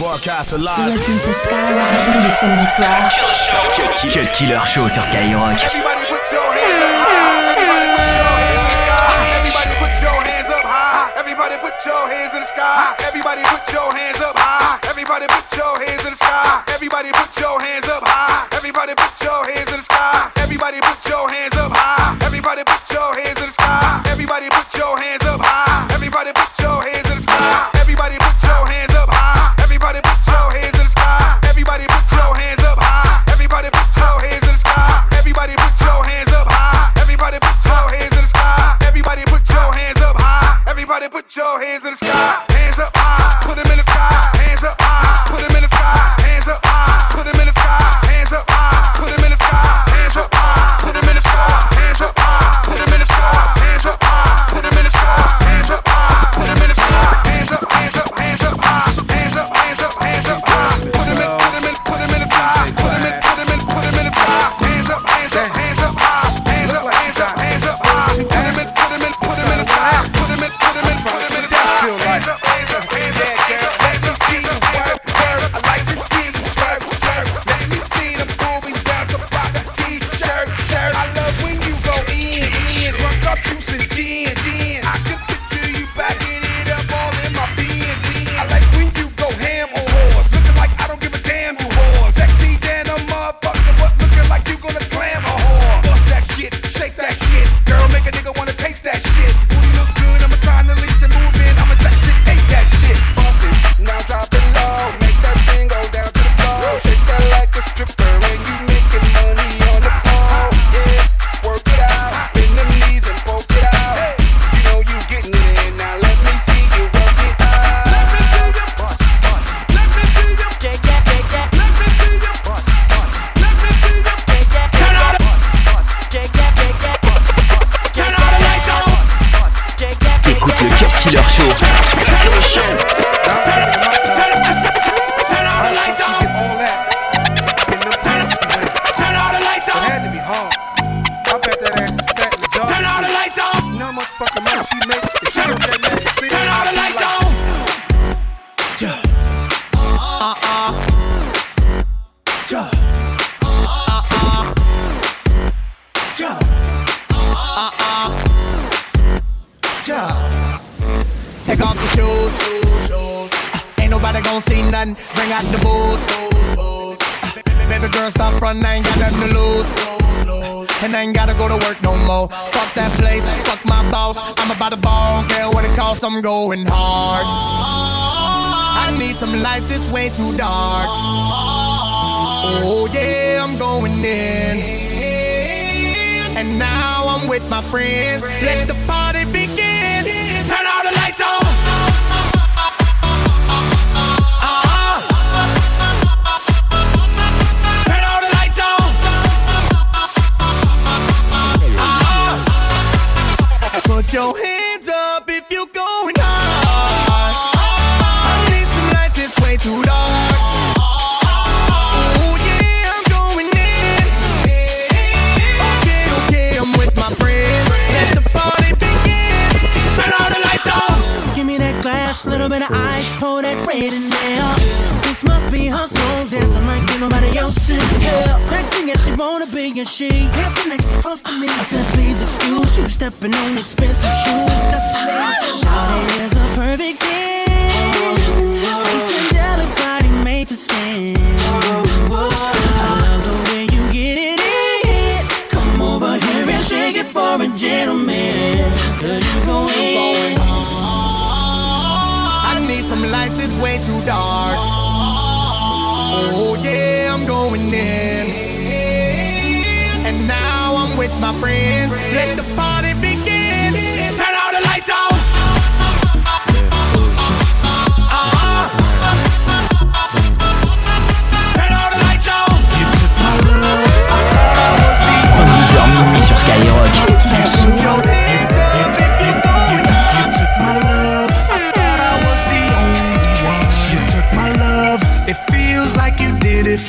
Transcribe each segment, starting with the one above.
Broadcast alive. Listen to Skyrock tous les samedis soirs. Cut Killer Show sur Skyrock. Everybody put your hands up high. Everybody put your hands up high. Everybody put your hands in the sky. Everybody put your hands up high. Everybody put your hands in the sky. Everybody put your hands up high. Everybody put your hands in the sky. Everybody put your hands up high. Everybody put your hands in the sky. Everybody put your hands Everybody put your hands in the sky. Hands up high. Put them in the sky. Hands up high. Put them in the sky. Gon' see nothing. Bring out the booze. Baby girl, stop running. I ain't got nothing to lose. And I ain't gotta go to work no more. Fuck that place, fuck my boss. I'm about to ball, don't care what it costs, I'm going hard. I need some lights, it's way too dark. Oh yeah, I'm going in. And now I'm with my friends. Let the party begin. Your hands up if you're going hard. And she dancing next close to me. I said, please excuse you, stepping on expensive shoes. That's Shawty is a perfect ten. Face angelic, body made to sin. I love the way you get in. Come over here and shake it for a gentleman. Cause you go in. I need some lights, it's way too dark. Friends. Let the party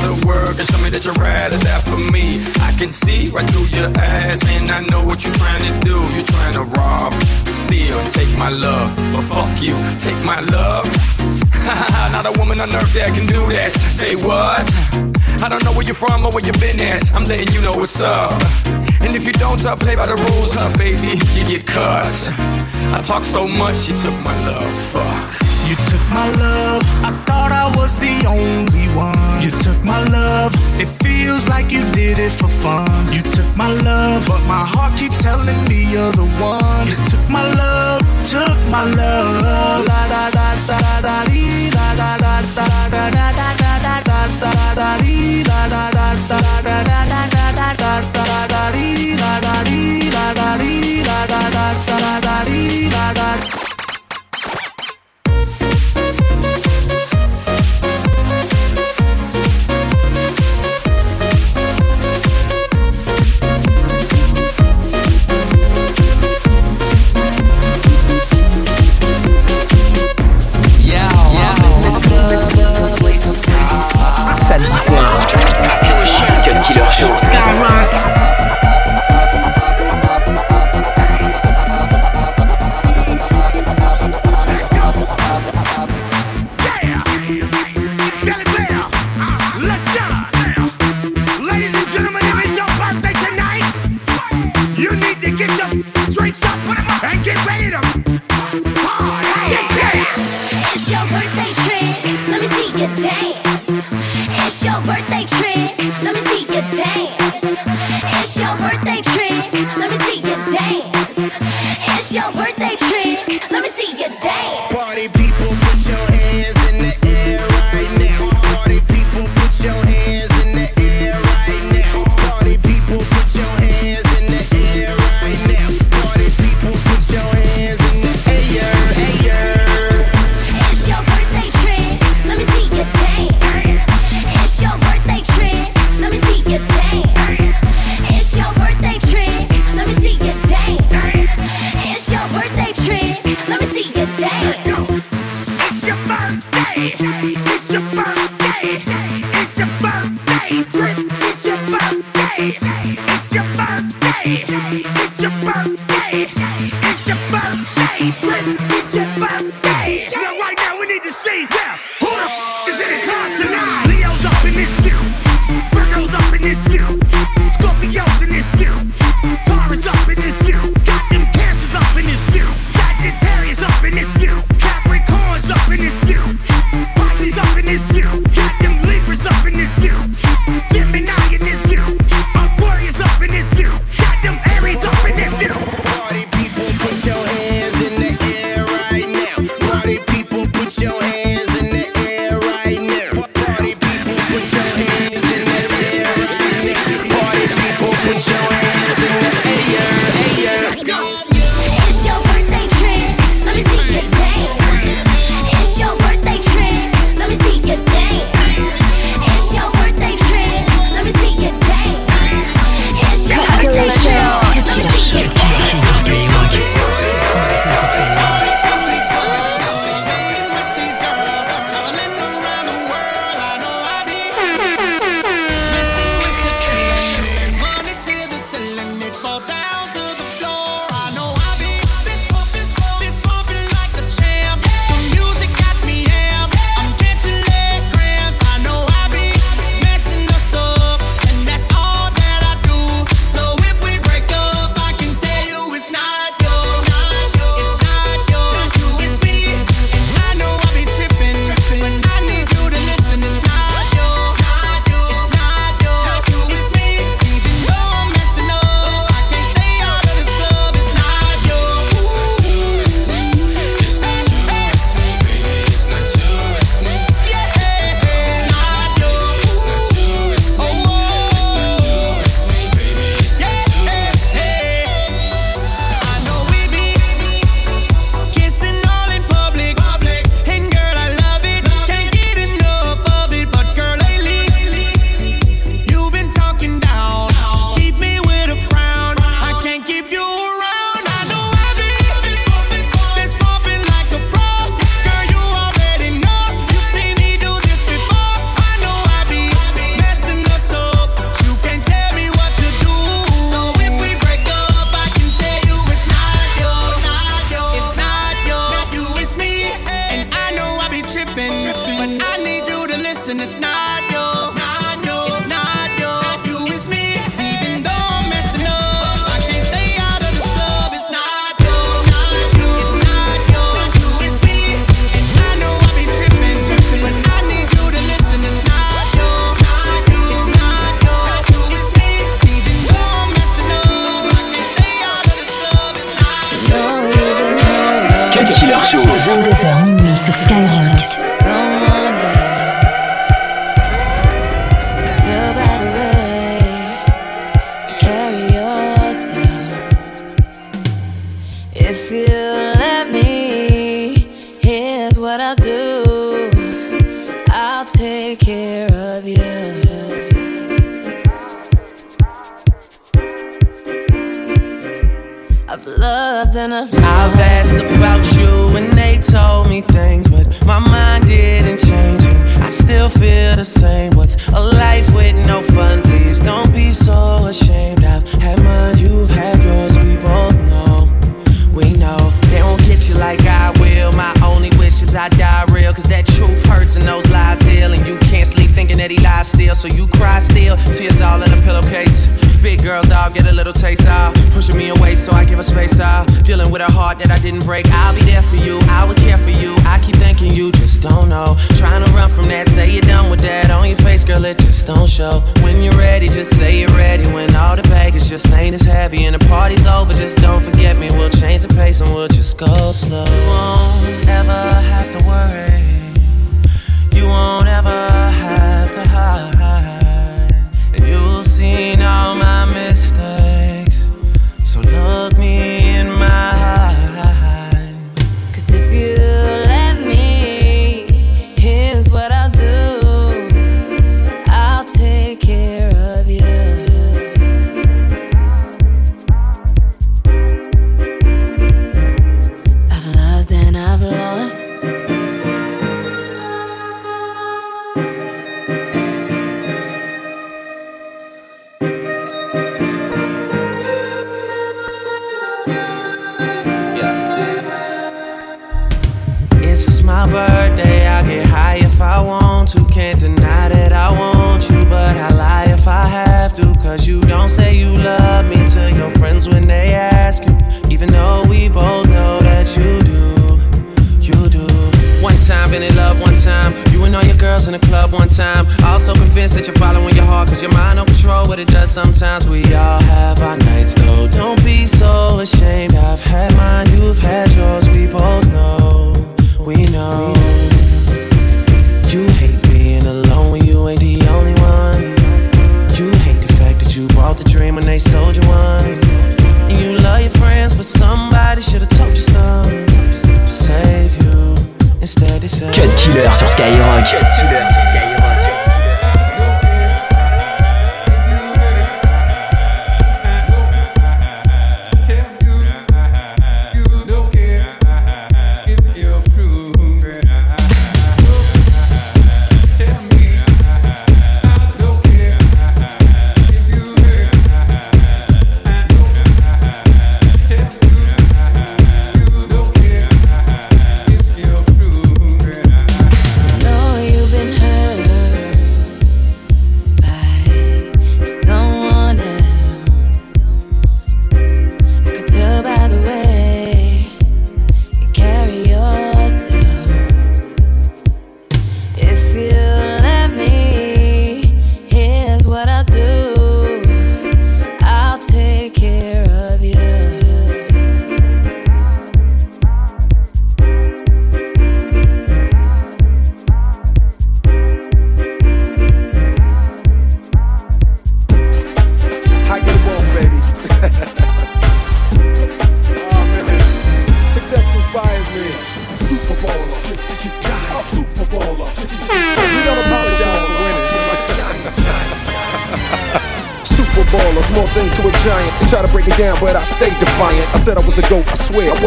to work and show me that you're rather that for me. I can see right through your ass, and I know what you're trying to do. You're trying to rob, steal, take my love. But fuck you, take my love. Not a woman on earth that can do that. Say what? I don't know where you're from or where you've been at. I'm letting you know what's up. And if you don't uh, play by the rules, huh, baby, you get cut. I talk so much, you took my love. Fuck. You took my love, I thought I was the only one. You took my love, it feels like you did it for fun. You took my love, but my heart keeps telling me you're the one. You took my love, took my love. Skyrock. and we'll just go slow. Cause you don't say you love me to your friends when they ask you. Even though we both know that you do, you do. One time, been in love one time. You and all your girls in the club one time. Also convinced that you're following your heart, cause your mind don't control what it does sometimes. We all have our nights though. Don't be so ashamed. I've had mine, you've had yours. We both know, we know. We know.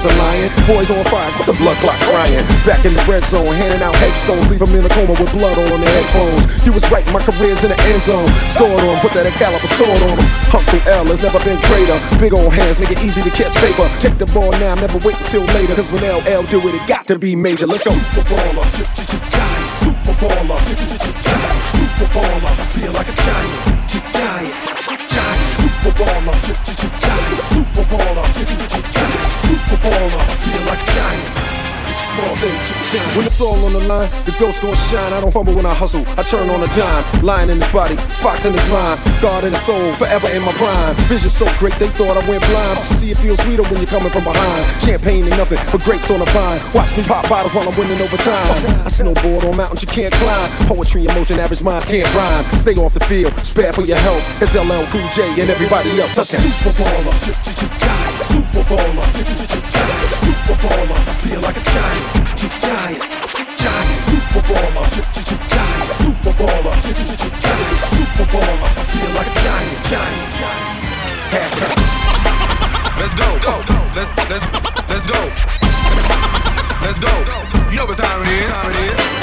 Sur lying. boys on fire, but the blood clot crying. Back in the red zone, handing out headstones, leave them in a coma with blood all on their headphones. You was right, my career's in the end zone. Scored on, put that Excalibur sword on them. Uncle L has never been greater. Big old hands make it easy to catch paper. Take the ball now, never wait until later. Cause when LL do it, it got to be major. Let's go. Super baller, giant, super baller, giant, super baller. I feel like a giant, giant, When it's all on the line, the ghost gon' shine. I don't fumble when I hustle. I turn on a dime. Lion in his body, fox in his mind. God in his soul, forever in my prime. Vision so great, they thought I went blind. See, it feels sweeter when you're coming from behind. Champagne ain't nothing but grapes on a vine. Watch me pop bottles while I'm winning over time. I snowboard on mountains you can't climb. Poetry, emotion, average minds can't rhyme. Stay off the field, spare for your health. It's LL Cool J and everybody else. Touch Super baller, super baller, super baller. I feel like a giant, giant, giant, super baller, giant, super baller, giant, super baller. I feel like a giant, giant, giant. Let's go. Let's let's let's go. Let's go. You know what time it is. Time it is.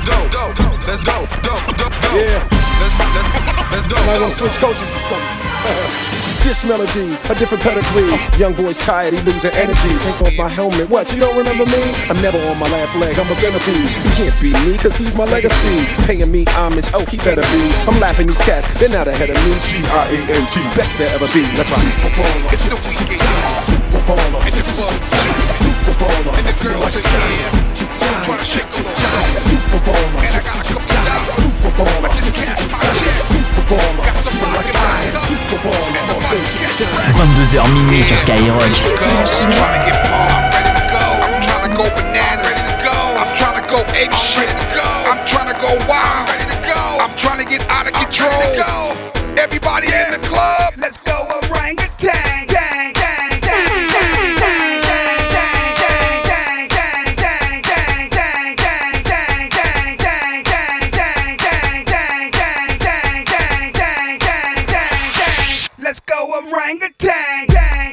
Let's go. Let's go. Go. Go. Go. Yeah. Let's let's let's go. Might wanna switch coaches or something. This melody, a different pedigree. Young boy's tired, he losing energy. Take off my helmet. What, you don't remember me? I'm never on my last leg, I'm a centipede. You can't beat me, cause he's my legacy. Paying me homage, oh, he better be. I'm laughing these cats, they're not ahead of me. G-I-A-N-T, best there ever be. That's right. Super baller. Super baller. It's the club. Super baller. And the girls are here. I'm to shake the little Super baller. And I got a couple dollars. Super baller. I just cash my check. Super baller. Got some Feel like a rocket giant. Super baller. Small things you can 22h minuit sur Skyrock. I'm trying to get pumped, ready to go. I'm trying to go banana, ready to go. I'm trying to go ape shit, ready to go. I'm trying to go wild, ready to go. I'm trying to get out of control. Ready to. Everybody in the club, let's orangutan. Dang.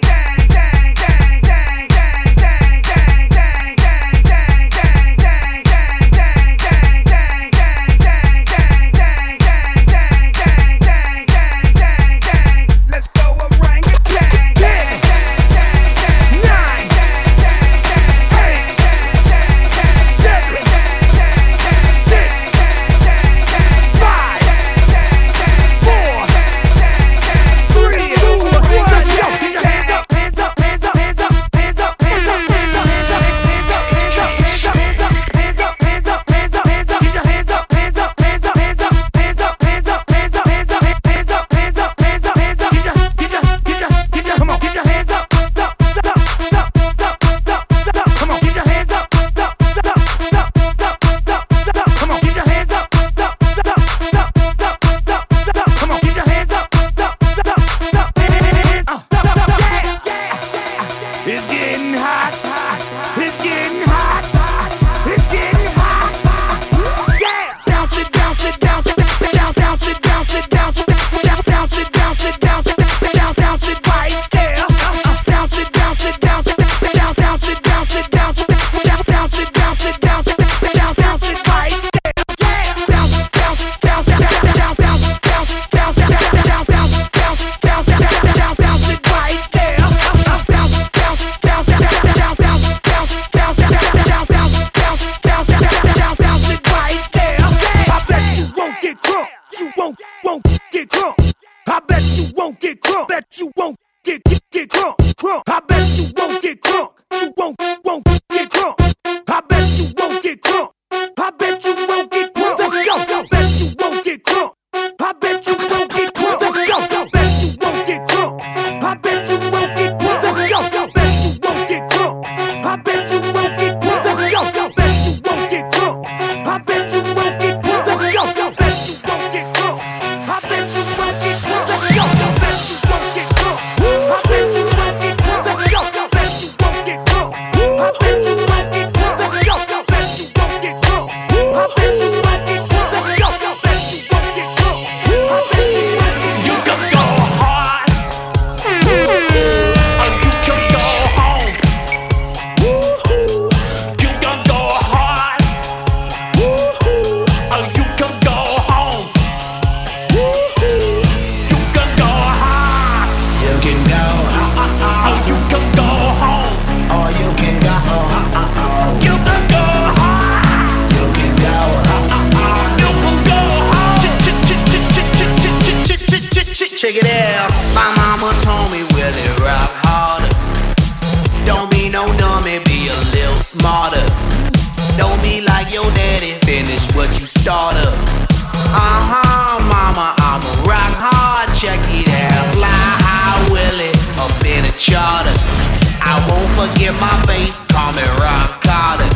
Won't my face, call me Rock Carter.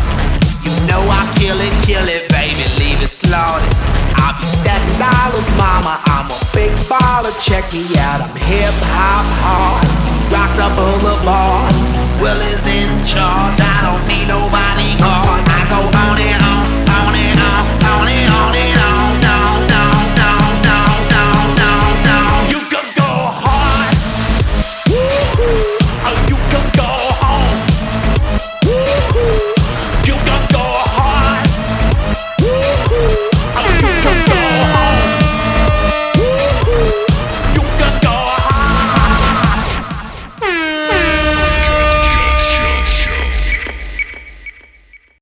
You know I kill it, kill it, baby, leave it slaughtered. I'll be stacking dollars, mama. I'm a big baller. Check me out, I'm hip hop hard. Rock the boulevard. Will is in charge. I don't need nobody. I go on and